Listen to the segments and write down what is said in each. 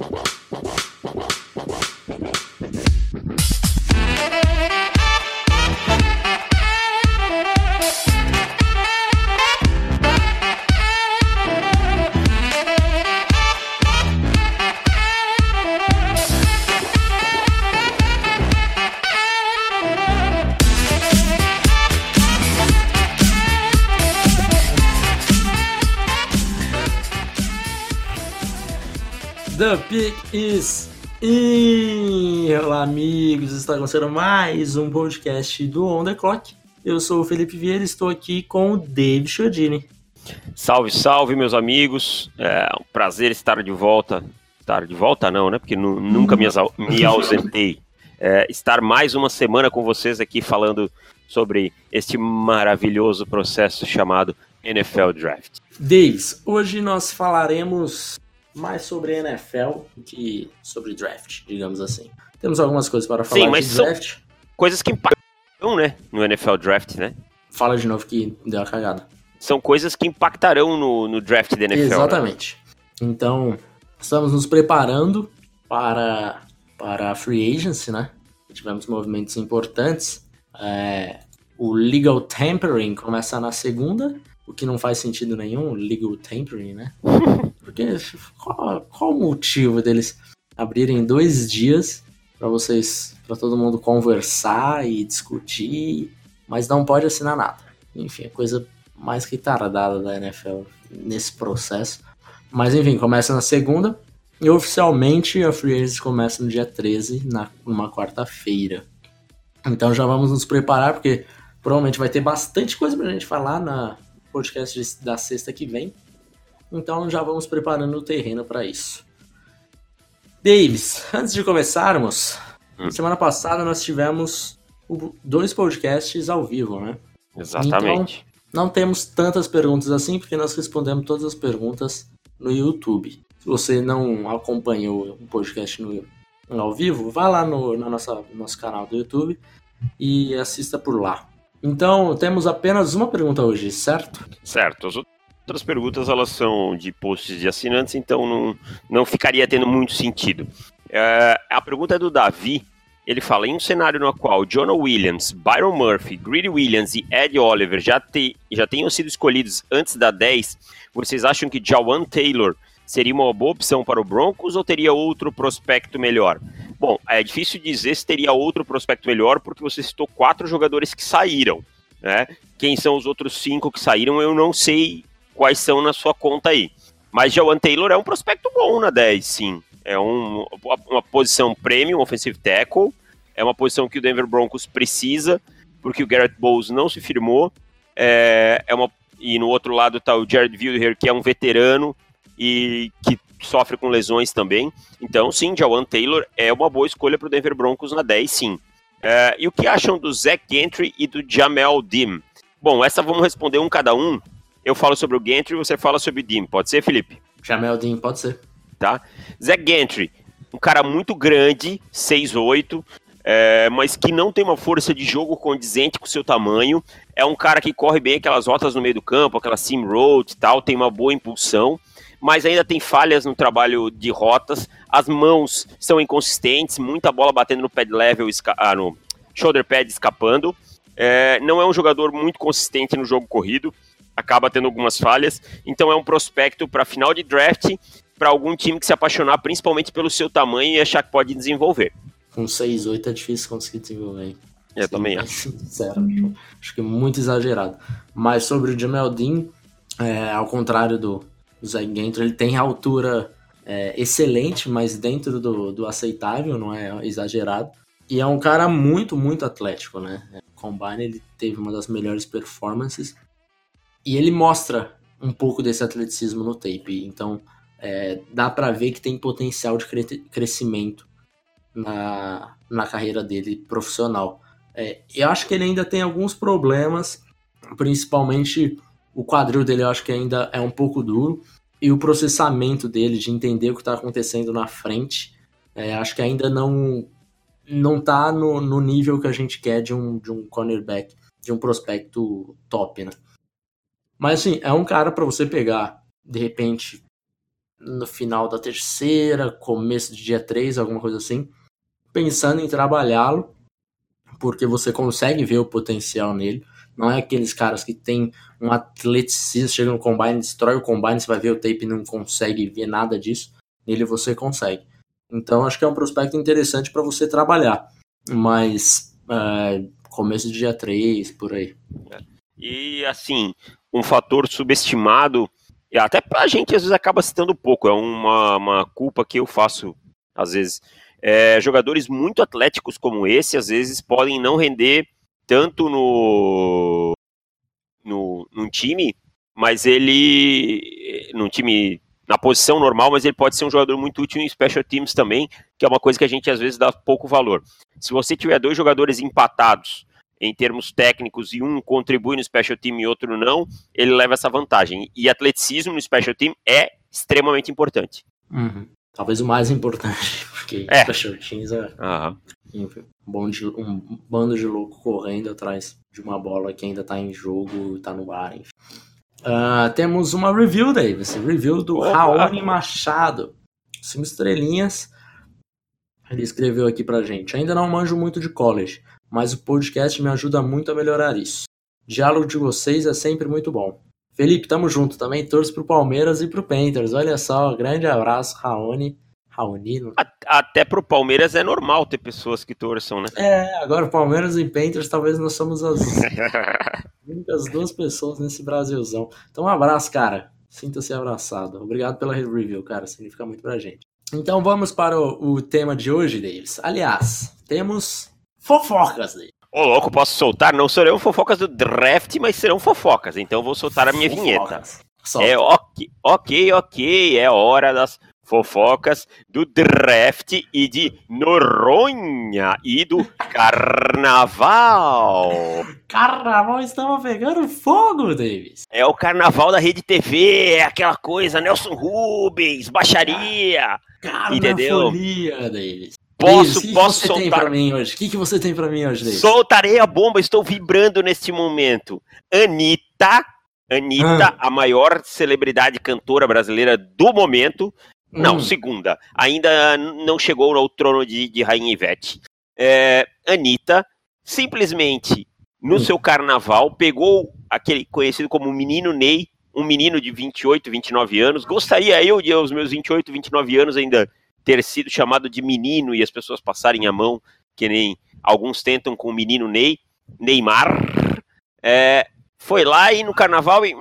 Wow. Está começando mais um podcast do On The Clock. Eu sou o Felipe Vieira e estou aqui com o Dave Chiodini. Salve, salve, meus amigos! É um prazer estar de volta. Estar de volta não, né? Porque nunca me, me ausentei. É, estar mais uma semana com vocês aqui falando sobre este maravilhoso processo chamado NFL Draft. Davis, hoje nós falaremos mais sobre NFL que sobre draft, digamos assim. Temos algumas coisas para falar Sim, mas de draft. coisas que impactam, né, no NFL Draft, né? Fala de novo que deu a cagada. São coisas que impactarão no, no draft da NFL. Né? Exatamente. Né? Então, estamos nos preparando para, para a free agency, né? Tivemos movimentos importantes. É, o legal tampering começa na segunda, o que não faz sentido nenhum, legal tampering, né? Porque qual, qual o motivo deles abrirem dois dias para vocês, para todo mundo conversar e discutir, mas não pode assinar nada. Enfim, é coisa mais que tardada da NFL nesse processo. Mas enfim, começa na segunda e oficialmente a Free Agency começa no dia 13, na, numa quarta-feira. Então já vamos nos preparar, porque provavelmente vai ter bastante coisa pra gente falar na podcast da sexta que vem. Então já vamos preparando o terreno para isso. Davis, antes de começarmos, hum. semana passada nós tivemos dois podcasts ao vivo, né? Exatamente. Então, não temos tantas perguntas assim, porque nós respondemos todas as perguntas no YouTube. Se você não acompanhou o podcast no, no ao vivo, vá lá no, no nossa, nosso canal do YouTube e assista por lá. Então, temos apenas uma pergunta hoje, certo? Certo. Outras perguntas elas são de posts de assinantes, então não, não ficaria tendo muito sentido. Uh, a pergunta é do Davi. Ele fala: em um cenário no qual Jonah Williams, Byron Murphy, Greedy Williams e Ed Oliver já, te, já tenham sido escolhidos antes da 10, vocês acham que Jawan Taylor seria uma boa opção para o Broncos ou teria outro prospecto melhor? Bom, é difícil dizer se teria outro prospecto melhor, porque você citou quatro jogadores que saíram. Né? Quem são os outros cinco que saíram, eu não sei quais são na sua conta aí. Mas Jawan Taylor é um prospecto bom na 10, sim. É um, uma posição premium, offensive tackle. É uma posição que o Denver Broncos precisa, porque o Garrett Bowles não se firmou. É, é uma, e no outro lado está o Jared Wilder, que é um veterano e que sofre com lesões também. Então, sim, Jawan Taylor é uma boa escolha para o Denver Broncos na 10, sim. É, e o que acham do Zach Gentry e do Jamel Dim? Bom, essa vamos responder um cada um, eu falo sobre o Gentry e você fala sobre o Dim. Pode ser, Felipe? Jamel Dim, pode ser. Tá. Zé Gentry, um cara muito grande, 6'8", é, mas que não tem uma força de jogo condizente com o seu tamanho. É um cara que corre bem aquelas rotas no meio do campo, aquela sim road e tal, tem uma boa impulsão, mas ainda tem falhas no trabalho de rotas. As mãos são inconsistentes, muita bola batendo no pad level, ah, no shoulder pad escapando. É, não é um jogador muito consistente no jogo corrido acaba tendo algumas falhas. Então é um prospecto para final de draft para algum time que se apaixonar principalmente pelo seu tamanho e achar que pode desenvolver. Com 6-8 é difícil conseguir desenvolver. Eu Sim, também acho. Sincero, acho que é muito exagerado. Mas sobre o Jamel Dean, é, ao contrário do, do Zach Gentry, ele tem altura é, excelente, mas dentro do, do aceitável, não é exagerado. E é um cara muito, muito atlético, né? Combine ele teve uma das melhores performances e ele mostra um pouco desse atleticismo no tape. Então, é, dá para ver que tem potencial de cre crescimento na, na carreira dele profissional. É, eu acho que ele ainda tem alguns problemas, principalmente o quadril dele eu acho que ainda é um pouco duro, e o processamento dele de entender o que está acontecendo na frente, é, acho que ainda não não tá no, no nível que a gente quer de um, de um cornerback, de um prospecto top, né? Mas assim, é um cara para você pegar, de repente, no final da terceira, começo de dia 3, alguma coisa assim, pensando em trabalhá-lo, porque você consegue ver o potencial nele. Não é aqueles caras que tem um atleticismo, chega no combine, destrói o combine, você vai ver o tape e não consegue ver nada disso. Nele você consegue. Então acho que é um prospecto interessante para você trabalhar. Mas é, começo de dia 3, por aí. E assim, um fator subestimado, e até a gente às vezes acaba citando pouco, é uma, uma culpa que eu faço às vezes. É, jogadores muito atléticos como esse, às vezes, podem não render tanto no, no num time, mas ele num time na posição normal, mas ele pode ser um jogador muito útil em special teams também, que é uma coisa que a gente às vezes dá pouco valor. Se você tiver dois jogadores empatados em termos técnicos e um contribui no special team e outro não, ele leva essa vantagem. E atleticismo no special team é extremamente importante. Uhum. Talvez o mais importante, porque é. special teams é uhum. um, de, um bando de louco correndo atrás de uma bola que ainda está em jogo, está no ar, enfim. Uh, temos uma review, Davis. Review do Opa. Raoni Machado. Cinco estrelinhas. Ele escreveu aqui pra gente. Ainda não manjo muito de college, mas o podcast me ajuda muito a melhorar isso. O diálogo de vocês é sempre muito bom. Felipe, tamo junto. Também torço pro Palmeiras e pro Panthers. Olha só, grande abraço, Raoni. Raoni. Até pro Palmeiras é normal ter pessoas que torçam, né? É, agora Palmeiras e Panthers talvez nós somos as únicas duas pessoas nesse Brasilzão. Então um abraço, cara. Sinta-se abraçado. Obrigado pela review, cara. Significa muito pra gente. Então vamos para o, o tema de hoje, Davis. Aliás, temos fofocas, Davis. Ô, louco, posso soltar? Não serão fofocas do draft, mas serão fofocas. Então vou soltar a minha fofocas. vinheta. Solta. É ok, ok, ok. É hora das fofocas do draft e de Noronha e do carnaval. Carnaval estava pegando fogo, Davis. É o carnaval da Rede TV, é aquela coisa, Nelson Rubens, baixaria. Entendeu? Davis. Posso, Davis, posso que soltar? Tem pra mim hoje? O que, que você tem para mim hoje, Davis? Soltarei a bomba, estou vibrando neste momento. Anitta, Anitta, ah. a maior celebridade cantora brasileira do momento, não, hum. segunda. Ainda não chegou ao trono de, de Rainha Ivete. É, Anitta, simplesmente, no hum. seu carnaval, pegou aquele conhecido como Menino Ney, um menino de 28, 29 anos. Gostaria eu de, aos meus 28, 29 anos, ainda ter sido chamado de menino e as pessoas passarem a mão, que nem alguns tentam com o menino Ney, Neymar. É, foi lá e no carnaval e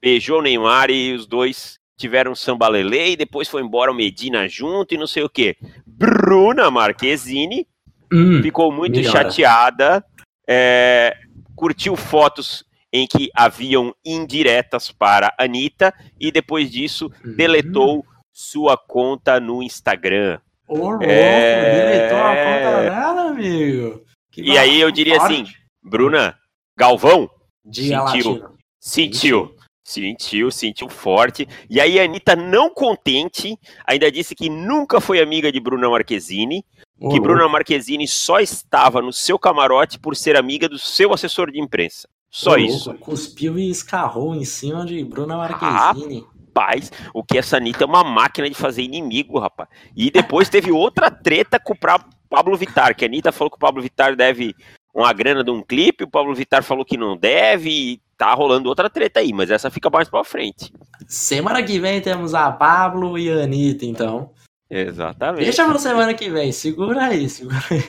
beijou o Neymar e os dois tiveram samba lele e depois foi embora o Medina junto e não sei o que. Bruna Marquezine hum, ficou muito chateada, é, curtiu fotos em que haviam indiretas para Anitta e depois disso uhum. deletou sua conta no Instagram. Ô, louco, é... deletou a conta dela, amigo. Que e aí eu diria forte. assim, Bruna, Galvão, Dia sentiu, latino. sentiu, Sentiu, sentiu forte. E aí a Anitta, não contente, ainda disse que nunca foi amiga de Bruna Marquezine, que Bruna Marquezine só estava no seu camarote por ser amiga do seu assessor de imprensa. Só isso. Cuspiu e escarrou em cima de Bruna Marquezine. O que essa Anitta é uma máquina de fazer inimigo, rapaz. E depois teve outra treta com o Pablo Vittar, que a Anitta falou que o Pablo Vittar deve uma grana de um clipe, o Pablo Vittar falou que não deve, e tá rolando outra treta aí, mas essa fica mais pra frente. Semana que vem temos a Pablo e a Anitta, então. Exatamente. Deixa pra semana que vem, segura aí, segura aí.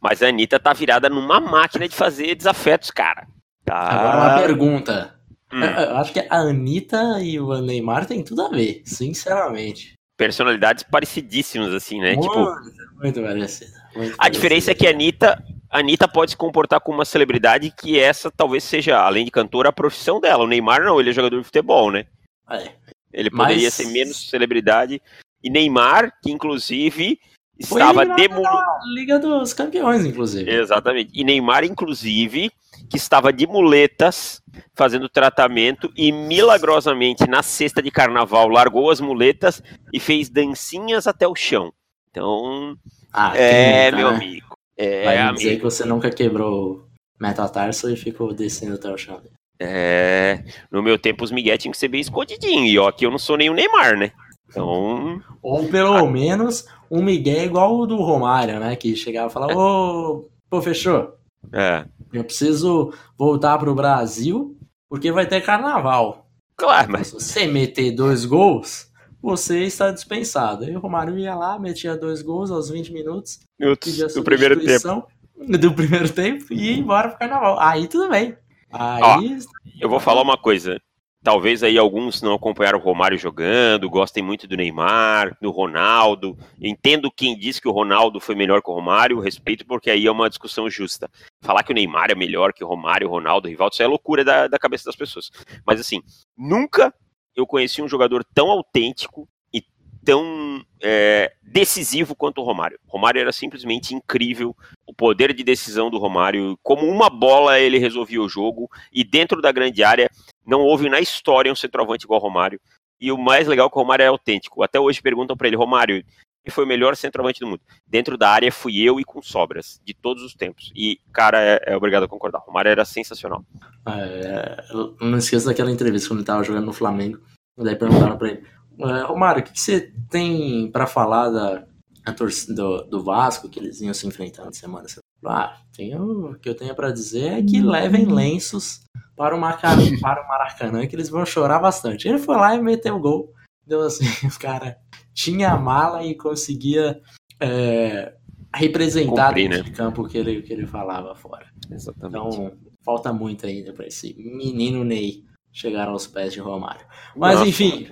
Mas a Anitta tá virada numa máquina de fazer desafetos, cara. Tá... Agora uma pergunta. Hum. Eu acho que a Anitta e o Neymar tem tudo a ver, sinceramente. Personalidades parecidíssimas, assim, né? Muito, tipo, muito parecido. Muito a parecido. diferença é que a Anitta a Anitta pode se comportar como uma celebridade que essa talvez seja, além de cantora, a profissão dela. O Neymar não, ele é jogador de futebol, né? É. Ele poderia Mas... ser menos celebridade. E Neymar, que inclusive estava demolando. Liga dos Campeões, inclusive. Exatamente. E Neymar, inclusive, que estava de muletas fazendo tratamento e milagrosamente na sexta de carnaval largou as muletas e fez dancinhas até o chão. Então, ah, é, meu né? amigo. É, Vai amigo. dizer que você nunca quebrou metatarso e ficou descendo até o chão. É, no meu tempo os Miguel tinham que ser bem escondidinho, e ó, aqui eu não sou nem o Neymar, né? Então. Ou pelo ah. menos um Miguel igual o do Romário, né? Que chegava e falava, ô, pô, fechou. É. Eu preciso voltar pro Brasil porque vai ter carnaval. Claro, mas. Se você meter dois gols, você está dispensado. Aí o Romário ia lá, metia dois gols aos 20 minutos. Minutos do primeiro tempo. Do primeiro tempo e ia embora pro carnaval. Aí tudo bem. Aí. Ó, eu vou falar uma coisa. Talvez aí alguns não acompanharam o Romário jogando, gostem muito do Neymar, do Ronaldo. Entendo quem diz que o Ronaldo foi melhor que o Romário, respeito, porque aí é uma discussão justa. Falar que o Neymar é melhor que o Romário, o Ronaldo, o Rivaldo, isso é loucura da, da cabeça das pessoas. Mas assim, nunca eu conheci um jogador tão autêntico tão é, decisivo quanto o Romário. Romário era simplesmente incrível, o poder de decisão do Romário, como uma bola ele resolvia o jogo, e dentro da grande área não houve na história um centroavante igual ao Romário. E o mais legal é que o Romário é autêntico. Até hoje perguntam para ele, Romário, quem foi o melhor centroavante do mundo? Dentro da área fui eu e com sobras, de todos os tempos. E, cara, é, é obrigado a concordar. O Romário era sensacional. É, não esqueça daquela entrevista quando ele estava jogando no Flamengo. Daí perguntaram para ele, é, Romário, o que, que você tem para falar da, do, do Vasco, que eles iam se enfrentando semana? Ah, tenho, o que eu tenho para dizer é que levem lenços para o, Maracanã, para o Maracanã, que eles vão chorar bastante. Ele foi lá e meteu o gol. Deu assim, o cara tinha a mala e conseguia é, representar Cumprir, né? de campo que ele, que ele falava fora. Exatamente. Então, falta muito ainda para esse menino Ney chegar aos pés de Romário. Mas Nossa, enfim,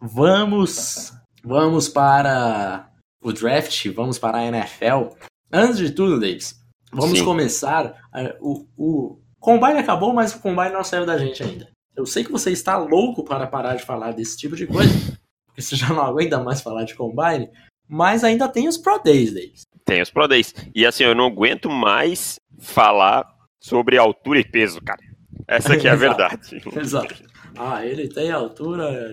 vamos vamos para o draft, vamos para a NFL. Antes de tudo, Davis, vamos Sim. começar. O, o Combine acabou, mas o Combine não saiu da gente ainda. Eu sei que você está louco para parar de falar desse tipo de coisa, porque você já não aguenta mais falar de Combine, mas ainda tem os Pro Days, Davis. Tem os Pro Days. E assim, eu não aguento mais falar sobre altura e peso, cara. Essa aqui é a verdade. Exato. Ah, ele tem altura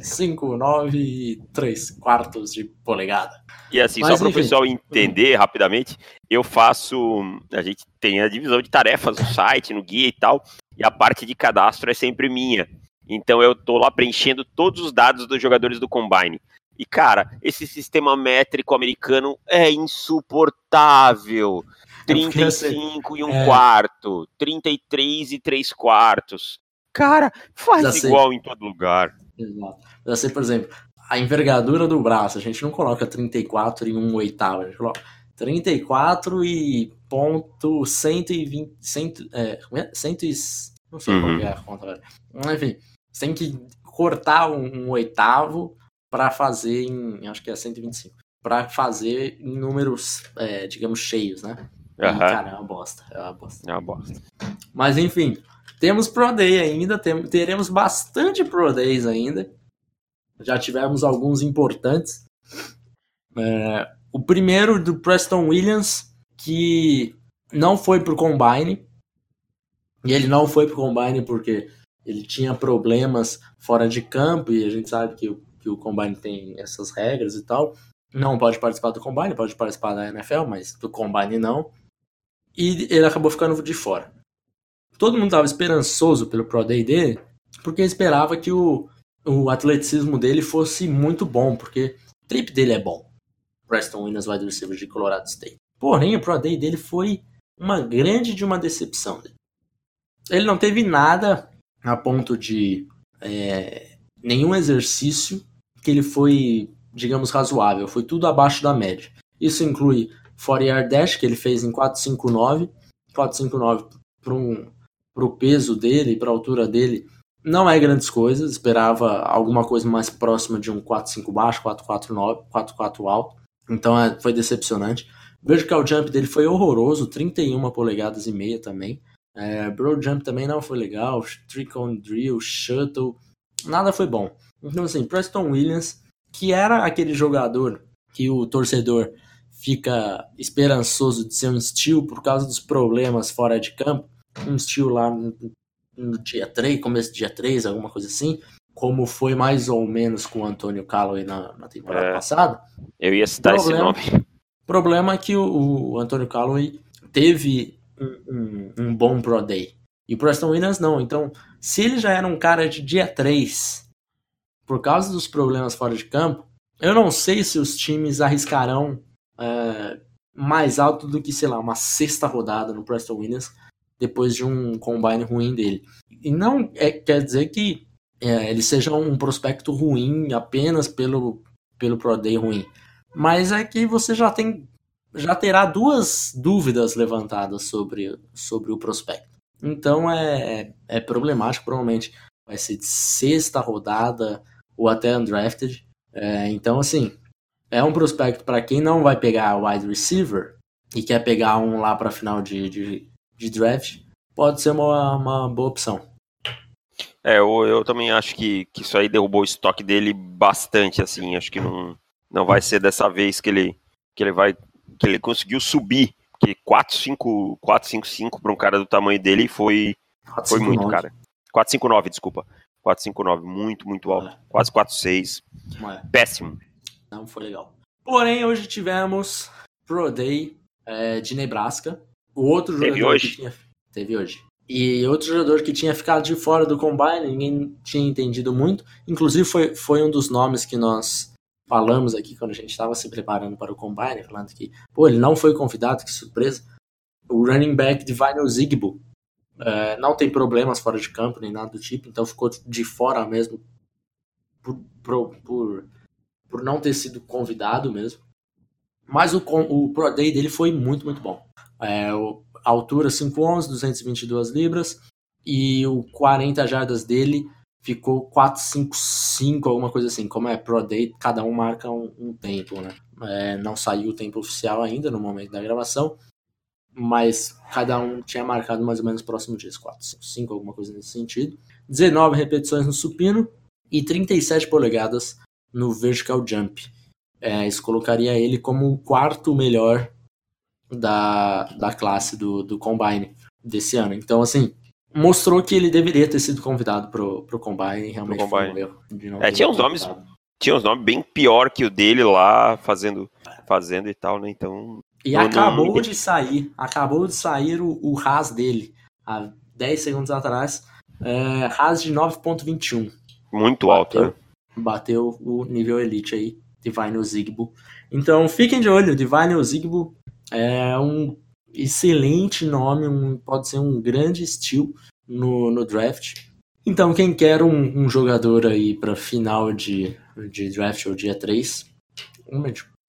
5, 9 e 3 quartos de polegada. E assim, Mas, só para o pessoal entender rapidamente, eu faço. A gente tem a divisão de tarefas no site, no guia e tal, e a parte de cadastro é sempre minha. Então eu tô lá preenchendo todos os dados dos jogadores do Combine. E, cara, esse sistema métrico americano é insuportável. 35 é e um é... quarto, 33 e 3 quartos. Cara, faz igual em todo lugar. Exato. Já sei, por exemplo, a envergadura do braço, a gente não coloca 34 e 1 oitavo, a gente coloca 34 e ponto 120, 100, é, 100 é? não sei uhum. qual é a conta, velho. Enfim, você tem que cortar um, um oitavo para fazer em, acho que é 125, para fazer em números, é, digamos, cheios, né? Uhum. Cara, é uma bosta. É uma bosta. É uma bosta. Mas enfim, temos Pro Day ainda, tem, teremos bastante Pro Days ainda. Já tivemos alguns importantes. É, o primeiro do Preston Williams, que não foi pro Combine. E ele não foi pro Combine porque ele tinha problemas fora de campo, e a gente sabe que o, que o Combine tem essas regras e tal. Não pode participar do Combine, pode participar da NFL, mas do Combine não e ele acabou ficando de fora. Todo mundo estava esperançoso pelo Pro Day dele, porque esperava que o, o atleticismo dele fosse muito bom, porque o trip dele é bom. Preston Williams, wide receiver de Colorado State. Porém, o Pro Day dele foi uma grande de uma decepção. Ele não teve nada a ponto de é, nenhum exercício que ele foi, digamos, razoável. Foi tudo abaixo da média. Isso inclui 40 yard dash que ele fez em 459. 459 para um, o peso dele, para a altura dele, não é grandes coisas. Esperava alguma coisa mais próxima de um 45 baixo, 449, 44 alto. Então é, foi decepcionante. Vertical jump dele foi horroroso, 31 polegadas e meia também. É, broad jump também não foi legal. Trick on drill, shuttle, nada foi bom. Então assim, Preston Williams, que era aquele jogador que o torcedor fica esperançoso de ser um Steel por causa dos problemas fora de campo, um Steel lá no, no dia 3, começo do dia 3, alguma coisa assim, como foi mais ou menos com o Antônio Calloway na, na temporada é, passada. Eu ia citar problema, esse nome. problema é que o, o Antônio Calloway teve um, um, um, bom Pro Day. E o Preston Williams não. Então, se ele já era um cara de dia 3, por causa dos problemas fora de campo, eu não sei se os times arriscarão é, mais alto do que, sei lá, uma sexta rodada no Preston Williams depois de um combine ruim dele. E não é, quer dizer que é, ele seja um prospecto ruim apenas pelo, pelo Pro Day ruim. Mas é que você já tem já terá duas dúvidas levantadas sobre, sobre o prospecto. Então é, é problemático, provavelmente vai ser de sexta rodada ou até undrafted. É, então, assim, é um prospecto para quem não vai pegar wide receiver e quer pegar um lá para final de, de, de, draft, pode ser uma, uma boa opção. É, eu, eu também acho que, que isso aí derrubou o estoque dele bastante, assim, acho que não, não vai ser dessa vez que ele, que ele vai que ele conseguiu subir, porque 4-5-5 para um cara do tamanho dele foi, 4, foi 5, muito, 9. cara. 4-5-9, desculpa. 4-5-9, muito, muito alto. É. Quase 4-6. É. Péssimo. Não foi legal. Porém, hoje tivemos Pro Day é, de Nebraska. O outro jogador Teve hoje? que tinha. Teve hoje. E outro jogador que tinha ficado de fora do combine, ninguém tinha entendido muito. Inclusive, foi, foi um dos nomes que nós falamos aqui quando a gente estava se preparando para o combine, falando que, pô, ele não foi convidado, que surpresa. O running back de Vinyl Zigbo é, não tem problemas fora de campo nem nada do tipo, então ficou de fora mesmo por, por, por, por não ter sido convidado mesmo. Mas o, o Pro Day dele foi muito, muito bom. É, o, altura 5'11, 222 libras, e o 40 jardas dele ficou 455, alguma coisa assim. Como é Pro Day, cada um marca um, um tempo, né? É, não saiu o tempo oficial ainda no momento da gravação, mas cada um tinha marcado mais ou menos próximo disso, 455, alguma coisa nesse sentido. 19 repetições no supino e 37 polegadas no vertical jump. É, isso colocaria ele como o quarto melhor da, da classe do, do Combine desse ano. Então, assim, mostrou que ele deveria ter sido convidado pro, pro Combine, realmente pro combine. foi um é, tinha uns nomes tinha uns nomes bem pior que o dele lá, fazendo, fazendo e tal, né? Então. E acabou não... de sair, acabou de sair o, o Haas dele, há 10 segundos atrás. É, Haas de 9.21. Muito alto, né? Bateu o nível elite aí, Divine Zigbo. Então fiquem de olho, Divine Zigbo é um excelente nome, um, pode ser um grande estilo no, no draft. Então, quem quer um, um jogador aí para final de, de draft ou dia 3, um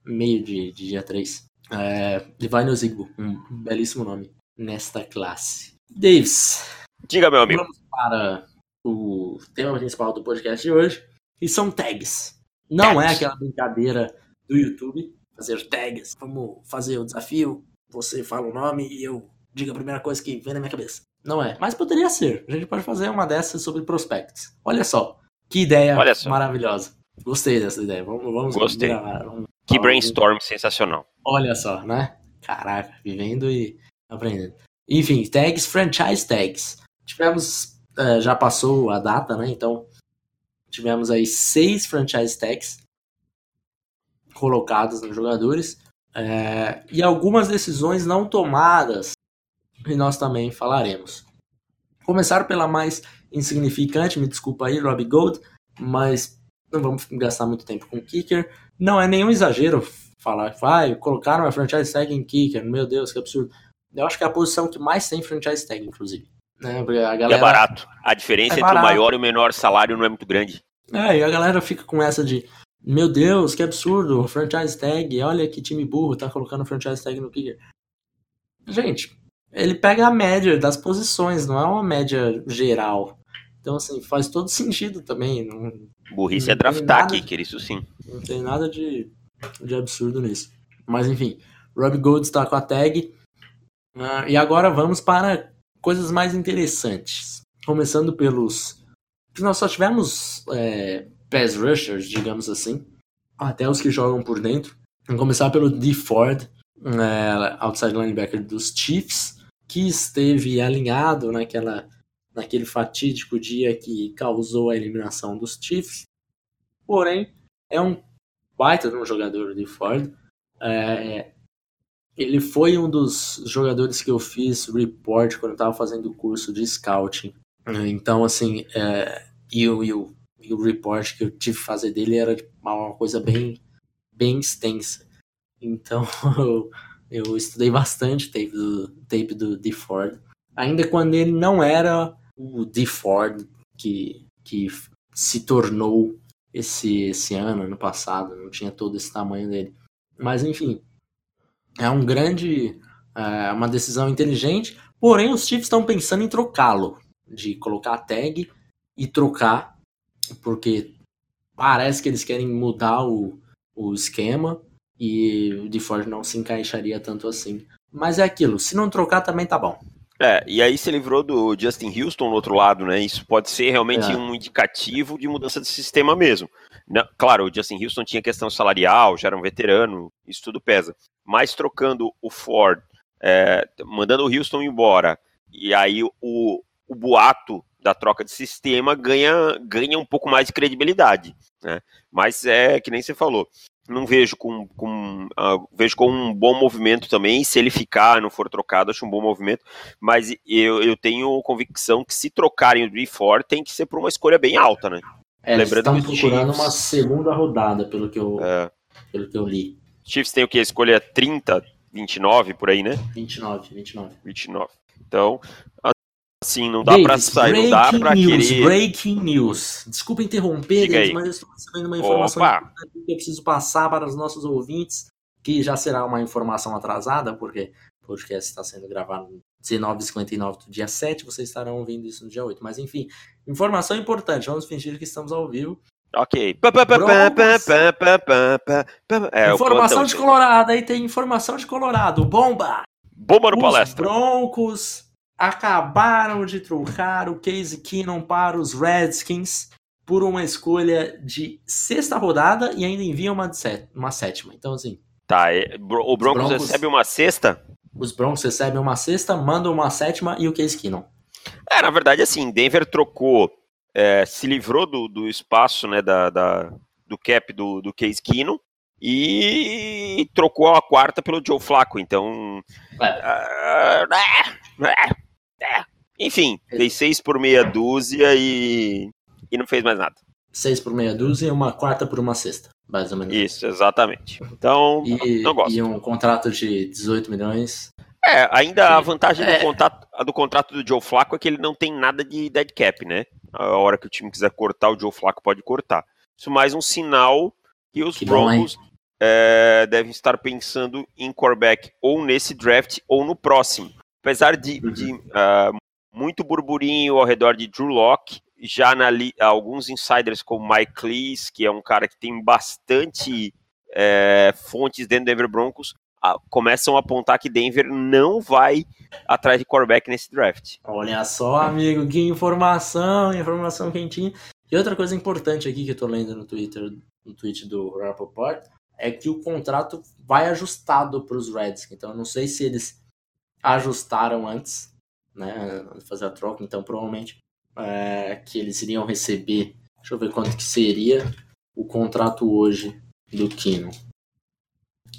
meio de, de dia 3, é Divine Ozigbo, um belíssimo nome nesta classe. Davis. Diga, meu amigo. Vamos para o tema principal do podcast de hoje, e são tags. Não é tags. é aquela brincadeira do YouTube, fazer tags. Vamos fazer o desafio, você fala o nome e eu digo a primeira coisa que vem na minha cabeça. Não é, mas poderia ser. A gente pode fazer uma dessas sobre prospects. Olha só, que ideia maravilhosa. Gostei dessa ideia. Vamos, vamos Gostei. Gravar, vamos que brainstorm sensacional. Olha só, né? Caraca, vivendo e aprendendo. Enfim, tags, franchise tags. Tivemos, uh, já passou a data, né? Então, tivemos aí seis franchise tags colocados nos jogadores. É, e algumas decisões não tomadas, e nós também falaremos. Começar pela mais insignificante, me desculpa aí, Robbie Gold, mas não vamos gastar muito tempo com kicker. Não é nenhum exagero falar, vai, colocaram a franchise tag em kicker, meu Deus, que absurdo. Eu acho que é a posição que mais tem franchise tag, inclusive. Né? A galera... é barato. A diferença é entre barato. o maior e o menor salário não é muito grande. É, e a galera fica com essa de meu Deus, que absurdo, franchise tag, olha que time burro tá colocando franchise tag no kicker. Gente, ele pega a média das posições, não é uma média geral. Então, assim, faz todo sentido também. Não, Burrice não é draftar nada, kicker, isso sim. Não tem nada de, de absurdo nisso. Mas, enfim, Rob Gold está com a tag. Uh, e agora vamos para coisas mais interessantes. Começando pelos. Nós só tivemos é, pass rushers, digamos assim, até os que jogam por dentro. Vamos começar pelo D. Ford, é, outside linebacker dos Chiefs, que esteve alinhado naquela, naquele fatídico dia que causou a eliminação dos Chiefs. Porém, é um baita de um jogador de Ford. É, ele foi um dos jogadores que eu fiz report quando eu tava fazendo o curso de scouting. Então, assim, é, e, o, e, o, e o report que eu tive que fazer dele era uma coisa bem, bem extensa. Então, eu, eu estudei bastante tape do, tape do D. Ford. Ainda quando ele não era o D. Ford que, que se tornou esse, esse ano, ano passado, não tinha todo esse tamanho dele. Mas enfim, é um grande, é uma decisão inteligente, porém os Chiefs estão pensando em trocá-lo, de colocar a tag e trocar, porque parece que eles querem mudar o, o esquema e o DeFord não se encaixaria tanto assim. Mas é aquilo, se não trocar também tá bom. É, e aí se livrou do Justin Houston no outro lado, né? Isso pode ser realmente é. um indicativo de mudança de sistema mesmo. Não, claro, o Justin Houston tinha questão salarial, já era um veterano, isso tudo pesa. Mas trocando o Ford, é, mandando o Houston embora, e aí o, o boato da troca de sistema ganha, ganha um pouco mais de credibilidade. Né? Mas é que nem você falou não vejo com, com uh, vejo com um bom movimento também. Se ele ficar, não for trocado, acho um bom movimento. Mas eu, eu tenho convicção que se trocarem o Drefor, tem que ser por uma escolha bem alta, né? É, Lembrando eles estão procurando Chiefs, uma segunda rodada, pelo que eu, é. pelo que eu li. Chiefs tem o que? A escolha 30, 29 por aí, né? 29, 29. 29. Então, Assim, não dá para sair, não dá para querer. Breaking news. Desculpa interromper, mas eu estou recebendo uma informação que eu preciso passar para os nossos ouvintes, que já será uma informação atrasada, porque o podcast está sendo gravado no 19h59 do dia 7, vocês estarão ouvindo isso no dia 8. Mas enfim, informação importante, vamos fingir que estamos ao vivo. Ok. É, informação de Colorado, aí tem informação de Colorado. Bomba! Bomba no Os palestra. Broncos acabaram de trocar o Case Keenum para os Redskins por uma escolha de sexta rodada e ainda enviam uma, uma sétima. Então, assim. Tá, o Broncos, Broncos, recebe uma sexta? Os Broncos recebem uma sexta, mandam uma sétima e o Case Keenum. É, na verdade, assim, Denver trocou, é, se livrou do, do espaço, né, da, da do cap do, do Case Keenum e trocou a quarta pelo Joe Flacco. Então, é. Uh, uh, é. Enfim, fez seis por meia dúzia e, e não fez mais nada. Seis por meia dúzia e uma quarta por uma sexta, mais ou menos. Isso, exatamente. Então, e, não gosto. E um contrato de 18 milhões. É, ainda a vantagem é. do, contrato, do contrato do Joe Flacco é que ele não tem nada de dead cap, né? A hora que o time quiser cortar, o Joe Flacco pode cortar. Isso mais um sinal que os que Broncos é, devem estar pensando em quarterback ou nesse draft ou no próximo. Apesar de, uhum. de uh, muito burburinho ao redor de Drew Locke, já na alguns insiders como Mike Cleese, que é um cara que tem bastante é, fontes dentro do Denver Broncos, a, começam a apontar que Denver não vai atrás de quarterback nesse draft. Olha só, amigo, que informação, informação quentinha. E outra coisa importante aqui que eu tô lendo no Twitter, no tweet do Rappaport, é que o contrato vai ajustado para os Reds. Então, eu não sei se eles ajustaram antes, né, fazer a troca, então provavelmente é, que eles iriam receber, deixa eu ver quanto que seria o contrato hoje do Kino.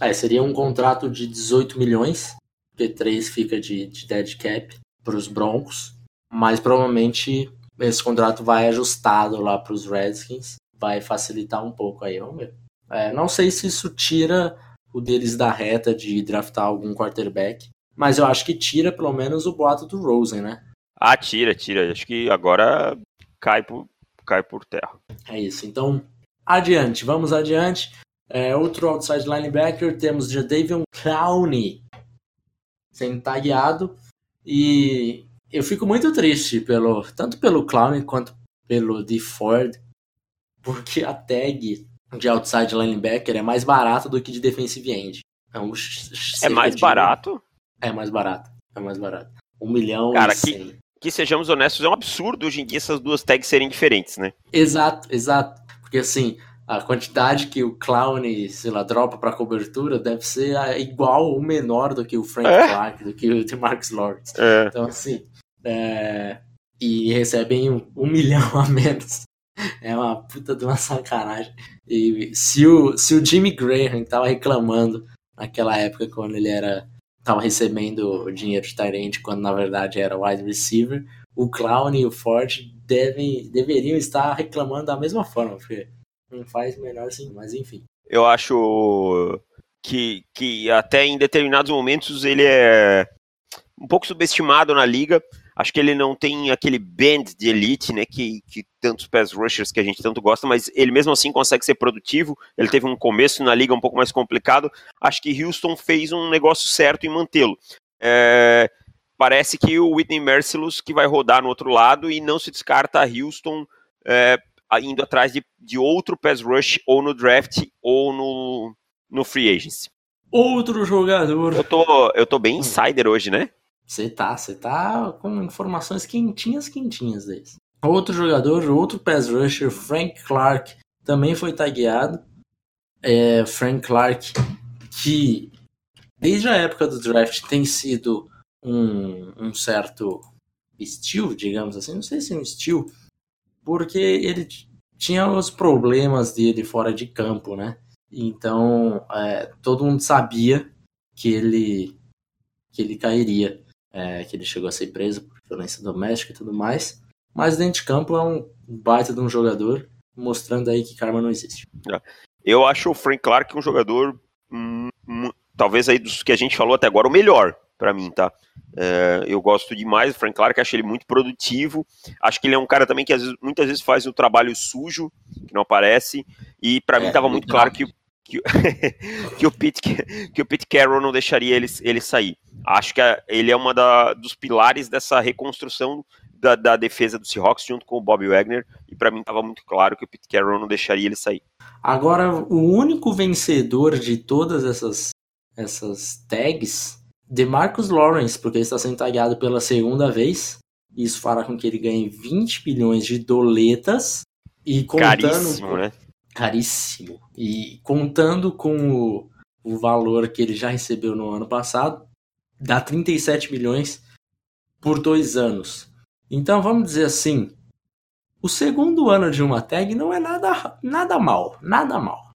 É, seria um contrato de 18 milhões, porque 3 fica de, de dead cap para os Broncos, mas provavelmente esse contrato vai ajustado lá para os Redskins, vai facilitar um pouco aí, vamos ver. É, não sei se isso tira o deles da reta de draftar algum quarterback, mas eu acho que tira pelo menos o boato do Rosen, né? Ah, tira, tira. Acho que agora cai por, cai por terra. É isso. Então, adiante, vamos adiante. É, outro outside linebacker, temos Jadavion Clowney sendo tagueado. E eu fico muito triste pelo tanto pelo Clowney quanto pelo D. Ford, porque a tag de outside linebacker é mais barata do que de defensive end. É, um é mais de... barato? É mais barato. É mais barato. Um milhão Cara, e que, que sejamos honestos, é um absurdo hoje em dia essas duas tags serem diferentes, né? Exato, exato. Porque assim, a quantidade que o Clown, sei lá, dropa pra cobertura deve ser igual ou menor do que o Frank é? Clark, do que o DeMarcus Lawrence. É. Então, assim, é... e recebem um, um milhão a menos. É uma puta de uma sacanagem. E se o, se o Jimmy Graham tava reclamando naquela época, quando ele era tava recebendo dinheiro de Tyrant quando na verdade era wide receiver, o Clown e o Ford devem, deveriam estar reclamando da mesma forma, porque não faz melhor assim, mas enfim. Eu acho que, que até em determinados momentos ele é um pouco subestimado na liga. Acho que ele não tem aquele band de elite, né, que, que tantos pass rushers que a gente tanto gosta, mas ele mesmo assim consegue ser produtivo. Ele teve um começo na liga um pouco mais complicado. Acho que Houston fez um negócio certo em mantê-lo. É, parece que o Whitney Mercilus que vai rodar no outro lado e não se descarta a Houston é, indo atrás de, de outro pass rush ou no draft ou no, no free agency. Outro jogador. Eu tô, eu tô bem insider hoje, né? Você tá, você tá com informações quentinhas, quentinhas deles. Outro jogador, outro pass rusher, Frank Clark, também foi tagueado. É, Frank Clark, que desde a época do draft tem sido um, um certo estilo, digamos assim, não sei se é um estilo, porque ele tinha os problemas dele fora de campo, né? Então, é, todo mundo sabia que ele que ele cairia é, que ele chegou a ser preso por violência doméstica e tudo mais. Mas dentro de campo é um baita de um jogador, mostrando aí que karma não existe. É. Eu acho o Frank Clark um jogador, hum, hum, talvez aí dos que a gente falou até agora, o melhor para mim, tá? É, eu gosto demais do Frank Clark, acho ele muito produtivo. Acho que ele é um cara também que vezes, muitas vezes faz o um trabalho sujo, que não aparece. E para é, mim tava muito claro que, que, que, o Pete, que o Pete Carroll não deixaria ele, ele sair. Acho que ele é uma da, dos pilares dessa reconstrução da, da, defesa do Seahawks junto com o Bob Wagner. E para mim estava muito claro que o Pete Carroll não deixaria ele sair. Agora, o único vencedor de todas essas, essas tags, DeMarcus Lawrence, porque ele está sendo tagueado pela segunda vez. Isso fará com que ele ganhe 20 bilhões de doletas. E contando. Caríssimo, né? Caríssimo. E contando com o, o valor que ele já recebeu no ano passado, dá 37 milhões por dois anos. Então vamos dizer assim, o segundo ano de uma tag não é nada, nada mal, nada mal.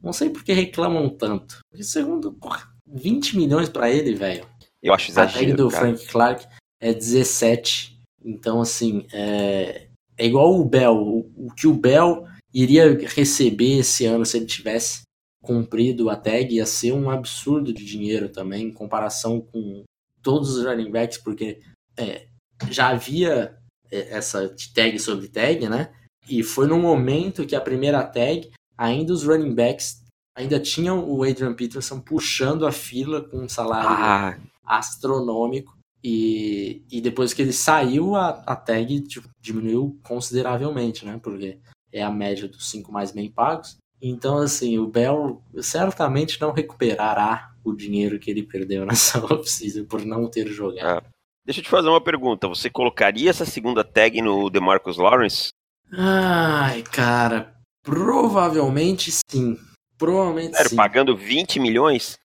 Não sei por que reclamam tanto. Porque segundo, porra, 20 milhões para ele, velho. Eu acho exagero, A tag do cara. Frank Clark é 17. Então, assim, é, é igual o Bell. O, o que o Bell iria receber esse ano se ele tivesse cumprido a tag ia ser um absurdo de dinheiro também, em comparação com todos os running backs, porque é, já havia é, essa tag sobre tag, né? E foi no momento que a primeira tag, ainda os running backs ainda tinham o Adrian Peterson puxando a fila com um salário ah. astronômico. E, e depois que ele saiu, a, a tag tipo, diminuiu consideravelmente, né? Porque é a média dos cinco mais bem pagos. Então, assim, o Bell certamente não recuperará o dinheiro que ele perdeu nessa off-season por não ter jogado. É. Deixa eu te fazer uma pergunta. Você colocaria essa segunda tag no DeMarcus Lawrence? Ai, cara, provavelmente sim. Provavelmente Sério, sim. pagando 20 milhões?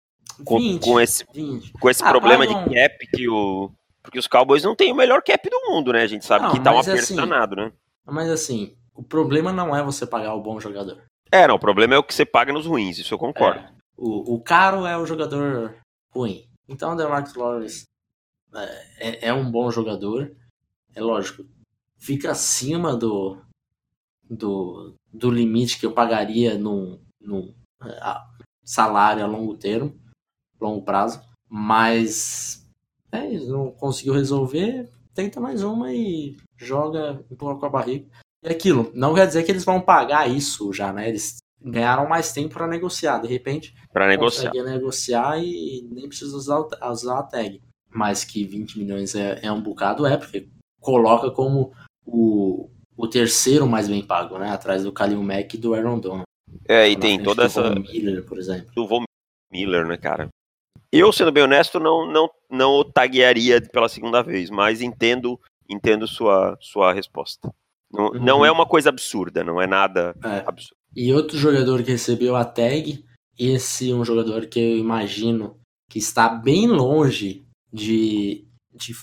Com, 20, com esse, 20. com esse ah, problema pagam... de cap que o. Porque os Cowboys não têm o melhor cap do mundo, né? A gente sabe não, que tá um assim, apertanado, né? Mas assim, o problema não é você pagar o bom jogador. É, não, o problema é o que você paga nos ruins, isso eu concordo. É, o, o caro é o jogador ruim. Então o DeMarcus Lawrence é, é, é, um bom jogador. É lógico, fica acima do, do, do limite que eu pagaria num, num a, salário a longo termo, longo prazo. Mas é, não conseguiu resolver, tenta mais uma e joga um pouco com a barriga. E aquilo, não quer dizer que eles vão pagar isso já, né? Eles ganharam mais tempo para negociar. De repente, para negociar. negociar e nem precisa usar, usar a tag. Mas que 20 milhões é, é um bocado, é, porque coloca como o, o terceiro mais bem pago, né? Atrás do Kalil Mack e do Aaron Donald. É, e tem toda essa. Do Von Miller, por exemplo. Do Von Miller, né, cara? Eu, sendo bem honesto, não, não, não o taguearia pela segunda vez, mas entendo, entendo sua, sua resposta. Não, uhum. não é uma coisa absurda, não é nada é. absurdo. E outro jogador que recebeu a tag, esse é um jogador que eu imagino que está bem longe de, de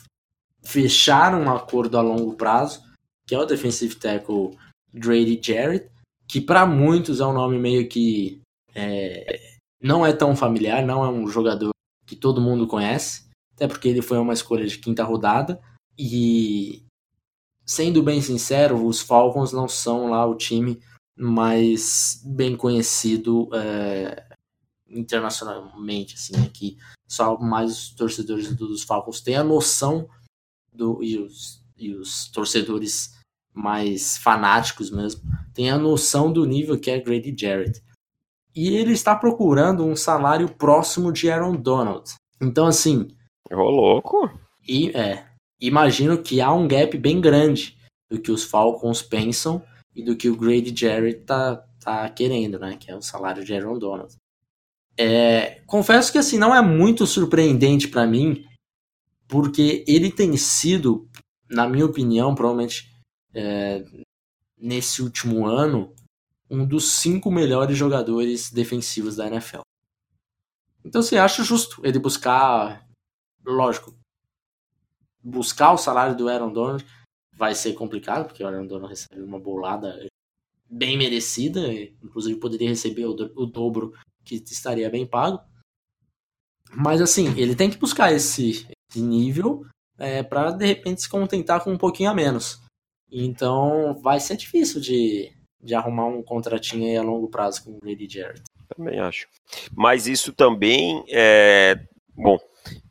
fechar um acordo a longo prazo, que é o defensive tackle Grady Jarrett, que para muitos é um nome meio que é, não é tão familiar, não é um jogador que todo mundo conhece, até porque ele foi uma escolha de quinta rodada e sendo bem sincero, os Falcons não são lá o time mais bem conhecido é, internacionalmente, assim, né, que só mais os torcedores dos Falcons têm a noção do e os, e os torcedores mais fanáticos mesmo têm a noção do nível que é Grady Jarrett. E ele está procurando um salário próximo de Aaron Donald. Então, assim. Ô, louco! E, é, imagino que há um gap bem grande do que os Falcons pensam e do que o Grady Jarrett tá, tá querendo, né? Que é o salário de Aaron Donald. É, confesso que assim não é muito surpreendente para mim, porque ele tem sido, na minha opinião, provavelmente é, nesse último ano, um dos cinco melhores jogadores defensivos da NFL. Então você acha justo ele buscar, lógico, buscar o salário do Aaron Donald vai ser complicado, porque o Aaron Donald recebe uma bolada bem merecida, inclusive poderia receber o, do, o dobro que estaria bem pago. Mas assim, ele tem que buscar esse, esse nível é, para de repente se contentar com um pouquinho a menos. Então vai ser difícil de, de arrumar um contratinho a longo prazo com o Grady Jarrett. Também acho. Mas isso também é. Bom,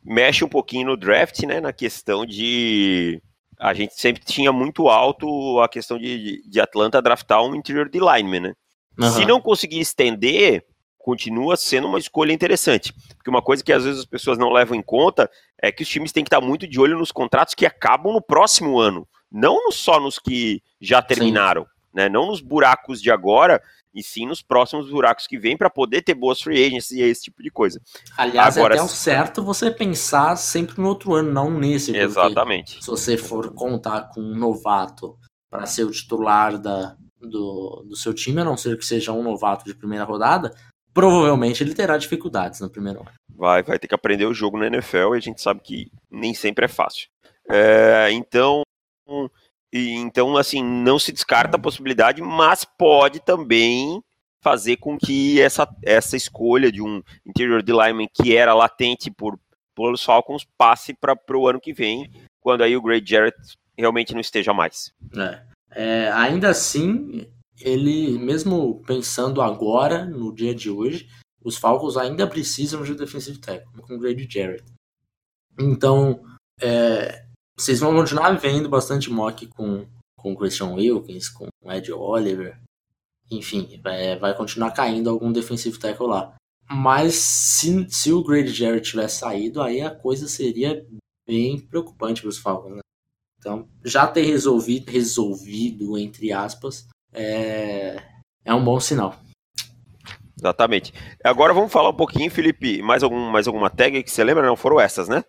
mexe um pouquinho no draft, né? Na questão de. A gente sempre tinha muito alto a questão de, de Atlanta draftar um interior de lineman, né? Uhum. Se não conseguir estender, continua sendo uma escolha interessante. Porque uma coisa que às vezes as pessoas não levam em conta é que os times têm que estar muito de olho nos contratos que acabam no próximo ano, não só nos que já terminaram, né? Não nos buracos de agora, e sim nos próximos buracos que vêm para poder ter boas free agents e esse tipo de coisa. Aliás, Agora, é até o certo você pensar sempre no outro ano, não nesse. Exatamente. Se você for contar com um novato para ser o titular da, do, do seu time, a não ser que seja um novato de primeira rodada, provavelmente ele terá dificuldades no primeiro ano. Vai, vai ter que aprender o jogo na NFL e a gente sabe que nem sempre é fácil. É, então, então, assim, não se descarta a possibilidade, mas pode também fazer com que essa, essa escolha de um interior de lineman que era latente por pelos Falcons passe para o ano que vem, quando aí o Great Jarrett realmente não esteja mais. É. É, ainda assim, ele, mesmo pensando agora, no dia de hoje, os Falcons ainda precisam de um defensive tackle, com o Grady Jarrett. Então, é, vocês vão continuar vendo bastante mock com, com Christian Wilkins, com Ed Oliver. Enfim, é, vai continuar caindo algum defensive tackle lá. Mas se, se o Grady Jarrett tivesse saído, aí a coisa seria bem preocupante para os Falcons. Né? Então, já ter resolvido, resolvido entre aspas, é, é um bom sinal. Exatamente. Agora vamos falar um pouquinho, Felipe, mais, algum, mais alguma tag que você lembra? Não foram essas, né?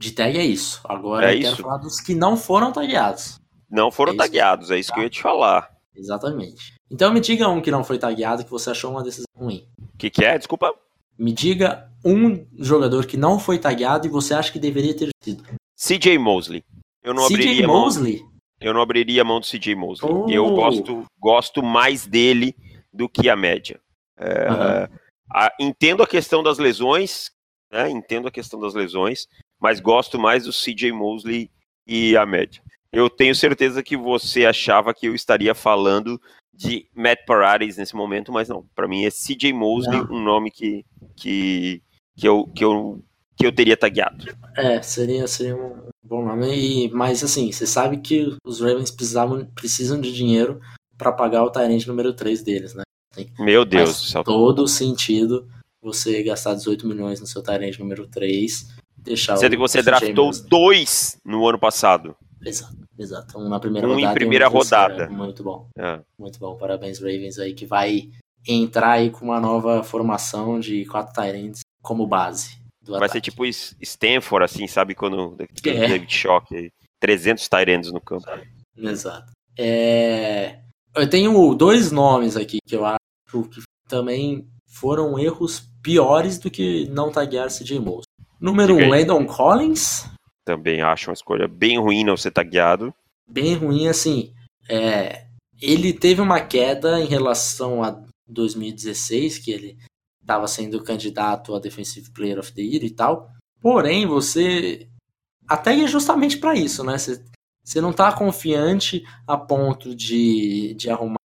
De tag é isso. Agora é eu isso? quero falar dos que não foram tagueados. Não foram é tagueados, é isso tá. que eu ia te falar. Exatamente. Então me diga um que não foi tagueado que você achou uma decisão ruim. O que, que é? Desculpa. Me diga um jogador que não foi tagueado e você acha que deveria ter sido. CJ Mosley. Eu não CJ abriria Mosley? Mão, eu não abriria a mão do CJ Mosley. Oh. Eu gosto, gosto mais dele do que a média. É, uhum. a, entendo a questão das lesões, né? Entendo a questão das lesões, mas gosto mais do CJ Mosley e a média. Eu tenho certeza que você achava que eu estaria falando de Matt Paradis nesse momento, mas não. Para mim é CJ Mosley, não. um nome que, que, que, eu, que, eu, que eu teria tagueado. É, seria, seria um bom nome. E, mas assim, você sabe que os Ravens precisavam, precisam de dinheiro para pagar o Tyrant número 3 deles, né? Tem, Meu Deus. Faz todo sentido você gastar 18 milhões no seu Tyrant número 3 deixar Sendo que você draftou dois no ano passado. Exato, exato. Um na primeira um rodada. em primeira rodada. Muito bom. É. Muito bom. Parabéns, Ravens aí, que vai entrar aí com uma nova formação de quatro Tyrants como base. vai ataque. ser tipo Stanford, assim, sabe? Quando é. David Shock, 300 Tyrants no campo. Exato. É... Eu tenho dois nomes aqui que eu acho que também foram erros piores do que não taguear CJ Mosley. Número 1, um, Landon Collins. Também acho uma escolha bem ruim não ser tagueado. Bem ruim, assim. É, ele teve uma queda em relação a 2016, que ele estava sendo candidato a Defensive Player of the Year e tal. Porém, você até é justamente para isso, né? Você, você não está confiante a ponto de, de arrumar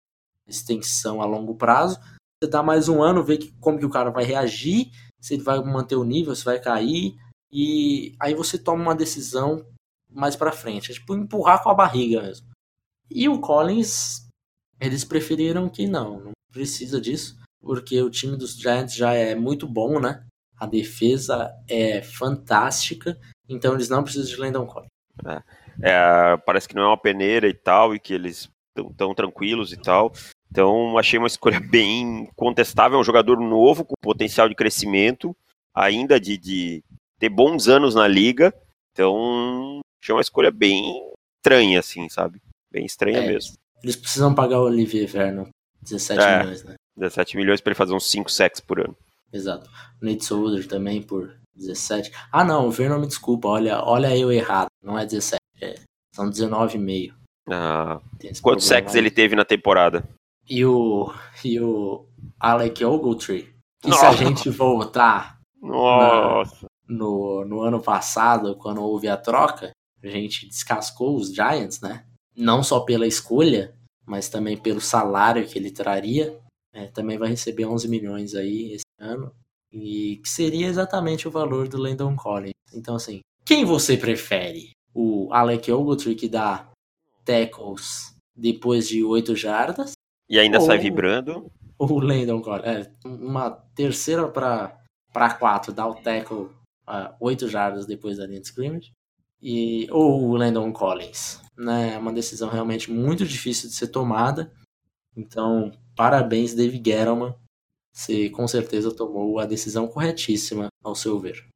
extensão a longo prazo. Você dá mais um ano, vê que, como que o cara vai reagir, se ele vai manter o nível, se vai cair, e aí você toma uma decisão mais para frente. É tipo empurrar com a barriga mesmo. E o Collins, eles preferiram que não, não precisa disso, porque o time dos Giants já é muito bom, né? A defesa é fantástica, então eles não precisam de Landon Collins. É, é, parece que não é uma peneira e tal, e que eles estão tão tranquilos e tal. Então achei uma escolha bem contestável, é um jogador novo com potencial de crescimento, ainda de, de ter bons anos na liga. Então achei uma escolha bem estranha, assim, sabe? Bem estranha é, mesmo. Eles precisam pagar o Olivier Vernon 17 é, milhões, né? 17 milhões para ele fazer uns 5 sacks por ano. Exato. O Nate Solder também por 17. Ah, não, o Vernon me desculpa, olha, olha eu errado. Não é 17, é, são 19,5. Ah, quantos sacks ele teve na temporada? E o, e o Alec Ogletree, que Nossa. se a gente voltar na, no, no ano passado, quando houve a troca, a gente descascou os Giants, né? Não só pela escolha, mas também pelo salário que ele traria. É, também vai receber 11 milhões aí esse ano. E que seria exatamente o valor do Landon Collins. Então, assim, quem você prefere? O Alec Ogletree, que dá tackles depois de 8 jardas? E ainda ou, sai vibrando? O Landon Collins. É, uma terceira para 4, dá o tackle uh, ah, 8 jardas depois da linha de scrimmage. E, ou o Landon Collins. Né? É uma decisão realmente muito difícil de ser tomada. Então, parabéns, David Gettleman. Você com certeza tomou a decisão corretíssima, ao seu ver.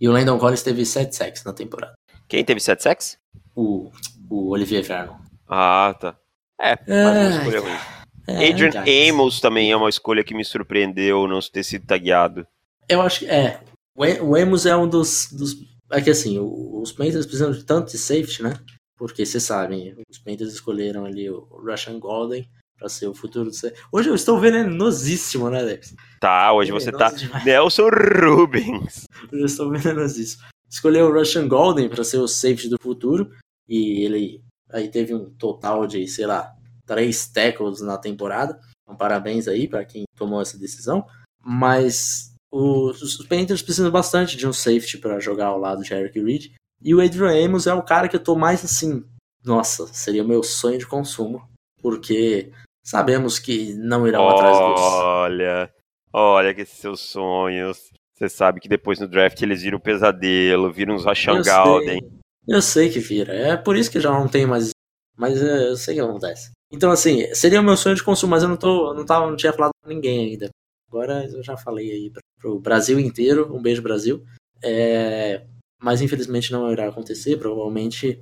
E o Landon Collins teve 7 sacks na temporada. Quem teve 7 sacks? O, o Olivier Vernon. Ah, tá. É, mas uma escolha ruim. É, Adrian Amos também é uma escolha que me surpreendeu não ter sido tagueado. Eu acho que é. O Amos é um dos. dos é que assim, os Panthers precisam de tanto de safety, né? Porque vocês sabem, os Panthers escolheram ali o Russian Golden para ser o futuro do Hoje eu estou venenosíssimo, né, Alex? Tá, hoje você tá demais. Nelson Rubens. Hoje eu estou venenosíssimo. Escolheu o Russian Golden para ser o safety do futuro e ele aí teve um total de, sei lá, três tackles na temporada. Então, parabéns aí para quem tomou essa decisão. Mas os, os Panthers precisam bastante de um safety para jogar ao lado de Eric Reed. E o Adrian Amos é o cara que eu tô mais assim. Nossa, seria o meu sonho de consumo. Porque sabemos que não irão olha, atrás dos. Olha, olha que seus sonhos. Você sabe que depois no draft eles viram pesadelo, viram os Rashan Galden. Eu sei que vira. É por isso que já não tem mais. Mas é, eu sei que acontece. Então, assim, seria o meu sonho de consumo, mas eu não, tô, não, tava, não tinha falado com ninguém ainda. Agora eu já falei aí pro Brasil inteiro. Um beijo, Brasil. É, mas infelizmente não irá acontecer. Provavelmente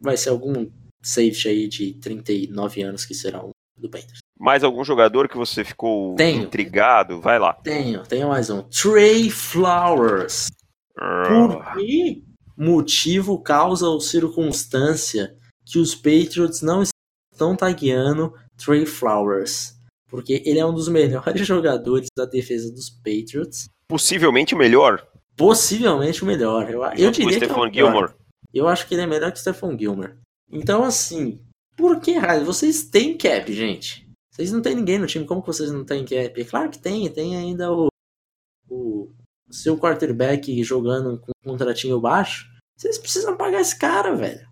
vai ser algum safety aí de 39 anos que será do Panthers. Mais algum jogador que você ficou tenho, intrigado? Vai lá. Tenho, tenho mais um. Trey Flowers. Uh. Por quê? Motivo, causa ou circunstância que os Patriots não estão tagueando Trey Flowers. Porque ele é um dos melhores jogadores da defesa dos Patriots. Possivelmente o melhor? Possivelmente o melhor. Eu, eu diria que é o Gilmore. Eu acho que ele é melhor que o Stephon Gilmore. Então, assim, por que raio? Vocês têm cap, gente. Vocês não tem ninguém no time. Como que vocês não têm cap? É claro que tem. Tem ainda o seu quarterback jogando com um contratinho baixo, vocês precisam pagar esse cara, velho.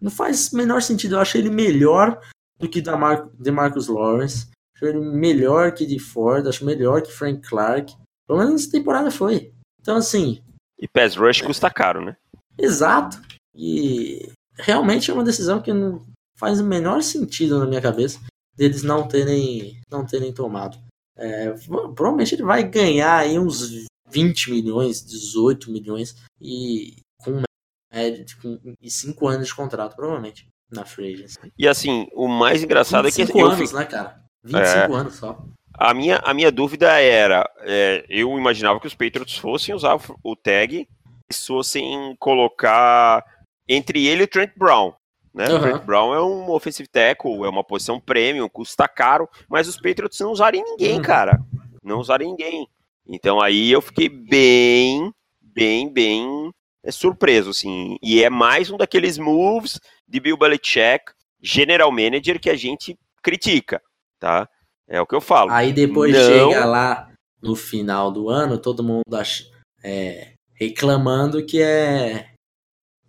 Não faz menor sentido. Eu achei ele melhor do que da Mar Marcus Lawrence. Acho ele melhor que de Ford. Acho melhor que Frank Clark. Pelo menos nessa temporada foi. Então, assim. E Pass Rush custa caro, né? Exato. E realmente é uma decisão que não faz o menor sentido na minha cabeça deles não terem, não terem tomado. É, provavelmente ele vai ganhar aí uns 20 milhões, 18 milhões e com, é, com e 5 anos de contrato, provavelmente, na Free Agency. E assim, o mais engraçado é que. 25 anos, fico... né, cara? 25 é... anos só. A minha, a minha dúvida era: é, eu imaginava que os Patriots fossem usar o tag e fossem colocar entre ele e o Trent Brown. Né? Uhum. O Trent Brown é um offensive tackle, é uma posição premium, custa caro, mas os Patriots não usarem ninguém, uhum. cara. não usarem ninguém. Então aí eu fiquei bem, bem, bem é, surpreso, assim. E é mais um daqueles moves de Bill Belichick, general manager, que a gente critica, tá? É o que eu falo. Aí depois não... chega lá no final do ano, todo mundo acha, é, reclamando que é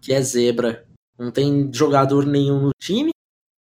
que é zebra. Não tem jogador nenhum no time,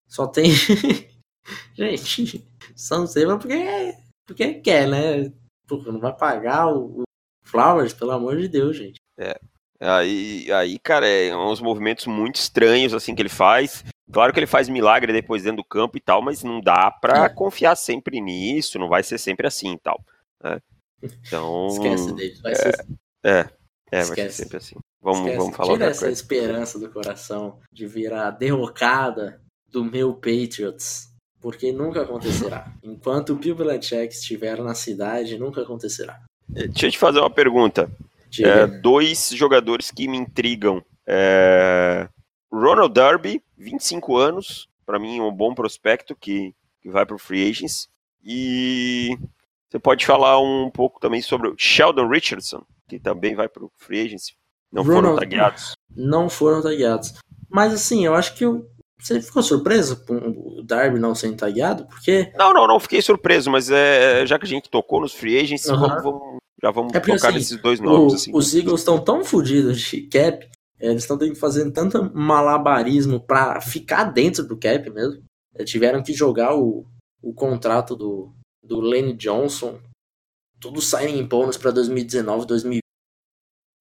só tem. Gente, são zebra porque, porque quer, né? Porra, não vai pagar o, o Flowers, pelo amor de Deus, gente. É. Aí, aí, cara, é uns movimentos muito estranhos assim que ele faz. Claro que ele faz milagre depois dentro do campo e tal, mas não dá pra é. confiar sempre nisso, não vai ser sempre assim e tal. Né? Então. Esquece dele, vai é, ser. É, é, vai ser sempre assim. Vamos, Esquece. vamos falar Tira essa coisa. esperança do coração de virar derrocada do meu Patriots, porque nunca acontecerá. Enquanto o Bill Belichick estiver na cidade, nunca acontecerá. É, deixa eu te fazer uma pergunta. É, dois jogadores que me intrigam. É... Ronald Darby, 25 anos, para mim um bom prospecto que, que vai para o Free Agents. E você pode falar um pouco também sobre o Sheldon Richardson, que também vai para o Free Agents. Não Ronald, foram tagueados. Não foram tagueados. Mas assim, eu acho que o, você ficou surpreso com o Darby não sendo tagueado? Porque. Não, não, não fiquei surpreso, mas é, já que a gente tocou nos free agents, uhum. vamos, vamos, já vamos é porque, tocar assim, nesses dois nomes. O, assim. Os Eagles estão tão fodidos de cap, é, eles estão fazendo tanto malabarismo para ficar dentro do cap mesmo. Eles tiveram que jogar o, o contrato do, do Lane Johnson, tudo signing bônus para 2019, 2020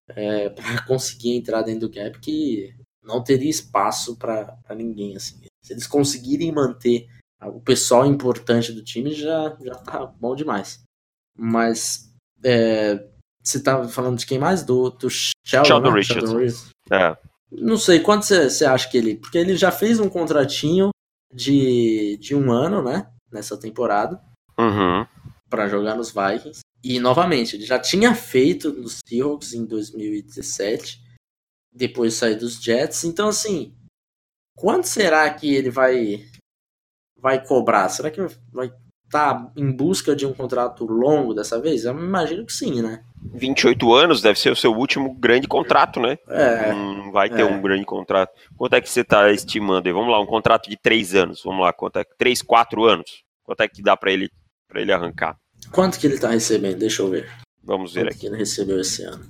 é, para conseguir entrar dentro do cap que não teria espaço para ninguém assim. Se eles conseguirem manter o pessoal importante do time já já tá bom demais. Mas é, você tá falando de quem mais? Do, do Sheldon, Sheldon, né? Sheldon Richards. É. Não sei, quanto você, você acha que ele. Porque ele já fez um contratinho de, de um ano, né? Nessa temporada. Uhum. para jogar nos Vikings. E novamente, ele já tinha feito nos Seahawks em 2017, depois de sair dos Jets. Então, assim, quanto será que ele vai vai cobrar? Será que vai estar tá em busca de um contrato longo dessa vez? Eu imagino que sim, né? 28 anos deve ser o seu último grande contrato, né? É. Não vai ter é. um grande contrato. Quanto é que você está estimando aí? Vamos lá, um contrato de 3 anos. Vamos lá, quanto é? 3, 4 anos. Quanto é que dá para ele para ele arrancar? Quanto que ele tá recebendo? Deixa eu ver. Vamos ver Quanto aqui. que ele recebeu esse ano?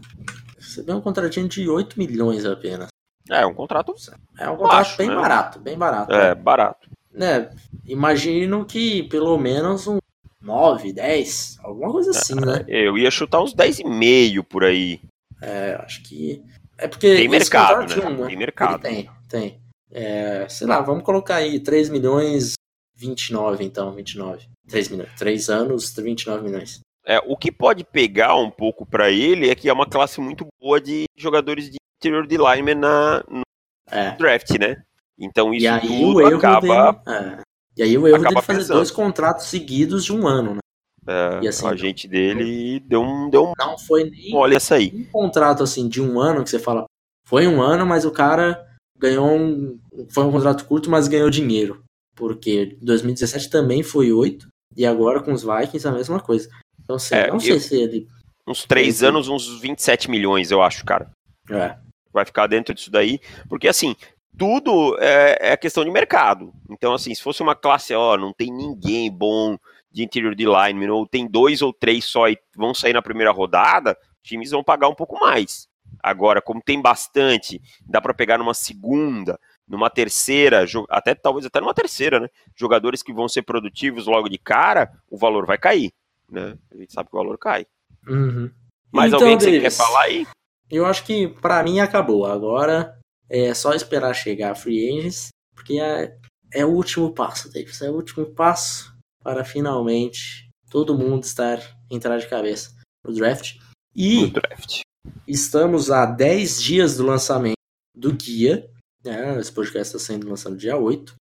Recebeu um contratinho de 8 milhões apenas. É, um contrato. É um contrato baixo, bem né? barato, bem barato. É, barato. Né? Imagino que pelo menos um 9, 10, alguma coisa assim, é, né? Eu ia chutar uns 10,5 por aí. É, acho que. É porque. Tem mercado, né? Tem mercado. tem, tem. É, sei lá, vamos colocar aí 3 milhões 29, então, 29. 3 milhões. 3 anos, 29 milhões. É, o que pode pegar um pouco para ele é que é uma classe muito boa de jogadores de interior de lineman na, no é. draft, né? Então isso tudo acaba. Dele, é. E aí o erro dele fazer pesando. dois contratos seguidos de um ano, né? É, e assim, a gente dele deu um. Deu um não foi nem olha essa aí. um contrato assim de um ano que você fala. Foi um ano, mas o cara ganhou um. Foi um contrato curto, mas ganhou dinheiro. Porque 2017 também foi 8, e agora com os Vikings a mesma coisa. Então, assim, é, não sei eu, se ele. Uns 3 anos, uns 27 milhões, eu acho, cara. É. Vai ficar dentro disso daí. Porque, assim, tudo é, é questão de mercado. Então, assim, se fosse uma classe, ó, não tem ninguém bom de interior de line, ou tem dois ou três só e vão sair na primeira rodada, times vão pagar um pouco mais. Agora, como tem bastante, dá para pegar numa segunda, numa terceira, até talvez até numa terceira, né? Jogadores que vão ser produtivos logo de cara, o valor vai cair, né? A gente sabe que o valor cai. Uhum. Mais então, alguém que Davis, você quer falar aí? Eu acho que para mim acabou. Agora é só esperar chegar a Free Agents, porque é, é o último passo, Davis. É o último passo para finalmente todo mundo estar entrar de cabeça no draft. E draft. estamos a 10 dias do lançamento do guia é, esse podcast está sendo lançado no dia 8.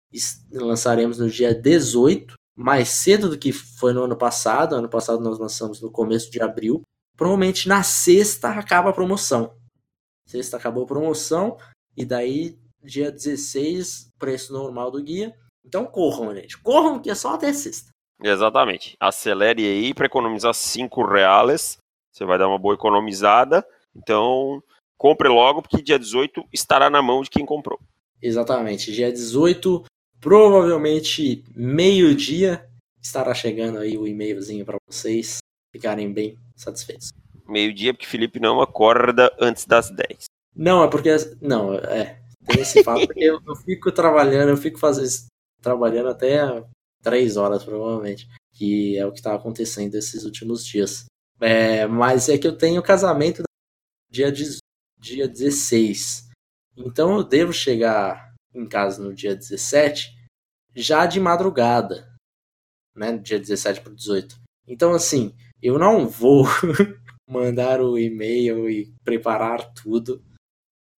Lançaremos no dia 18, mais cedo do que foi no ano passado. Ano passado nós lançamos no começo de abril. Provavelmente na sexta acaba a promoção. Sexta acabou a promoção. E daí, dia 16, preço normal do guia. Então corram, gente. Corram, que é só até sexta. Exatamente. Acelere aí para economizar 5 reais. Você vai dar uma boa economizada. Então, compre logo, porque dia 18 estará na mão de quem comprou. Exatamente. Dia 18, provavelmente meio-dia, estará chegando aí o e-mailzinho para vocês ficarem bem satisfeitos. Meio-dia, porque Felipe não acorda antes das 10. Não, é porque. Não, é. Tem esse fato, porque eu, eu fico trabalhando, eu fico fazendo, trabalhando até 3 horas, provavelmente. Que é o que está acontecendo esses últimos dias. É, mas é que eu tenho casamento dia, de, dia 16. Então eu devo chegar em casa no dia 17, já de madrugada. Né? Dia 17 para 18. Então, assim, eu não vou mandar o e-mail e preparar tudo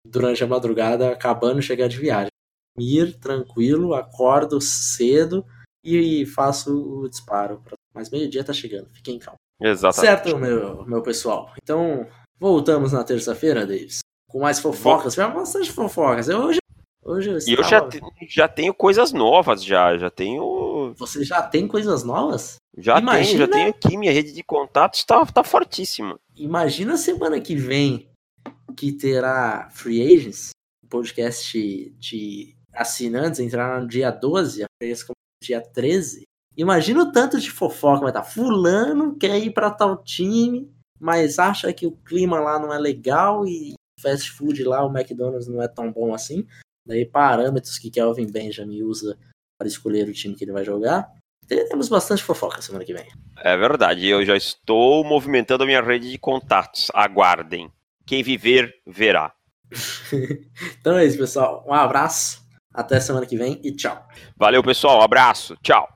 durante a madrugada, acabando de chegar de viagem. Ir tranquilo, acordo cedo e faço o disparo. Mas meio-dia tá chegando, fiquem calmos. Exatamente. Certo, meu, meu pessoal. Então, voltamos na terça-feira, Davis. Com mais fofocas. Tivemos bastante fofocas. Eu hoje. Hoje eu E eu já, te- já tenho coisas novas, já. Já tenho. Você já tem coisas novas? Já Imagina- tenho, já tenho aqui. Minha rede de contatos tá, tá fortíssima. Imagina a semana que vem que terá Free Agents, podcast de assinantes, entrará no dia 12, apareça como dia 13. Imagina o tanto de fofoca vai estar. Fulano quer ir para tal time, mas acha que o clima lá não é legal e fast food lá, o McDonald's não é tão bom assim. Daí parâmetros que Kelvin Benjamin usa para escolher o time que ele vai jogar. Teremos bastante fofoca semana que vem. É verdade. Eu já estou movimentando a minha rede de contatos. Aguardem. Quem viver, verá. Então é isso, pessoal. Um abraço. Até semana que vem e tchau. Valeu, pessoal. Um abraço. Tchau.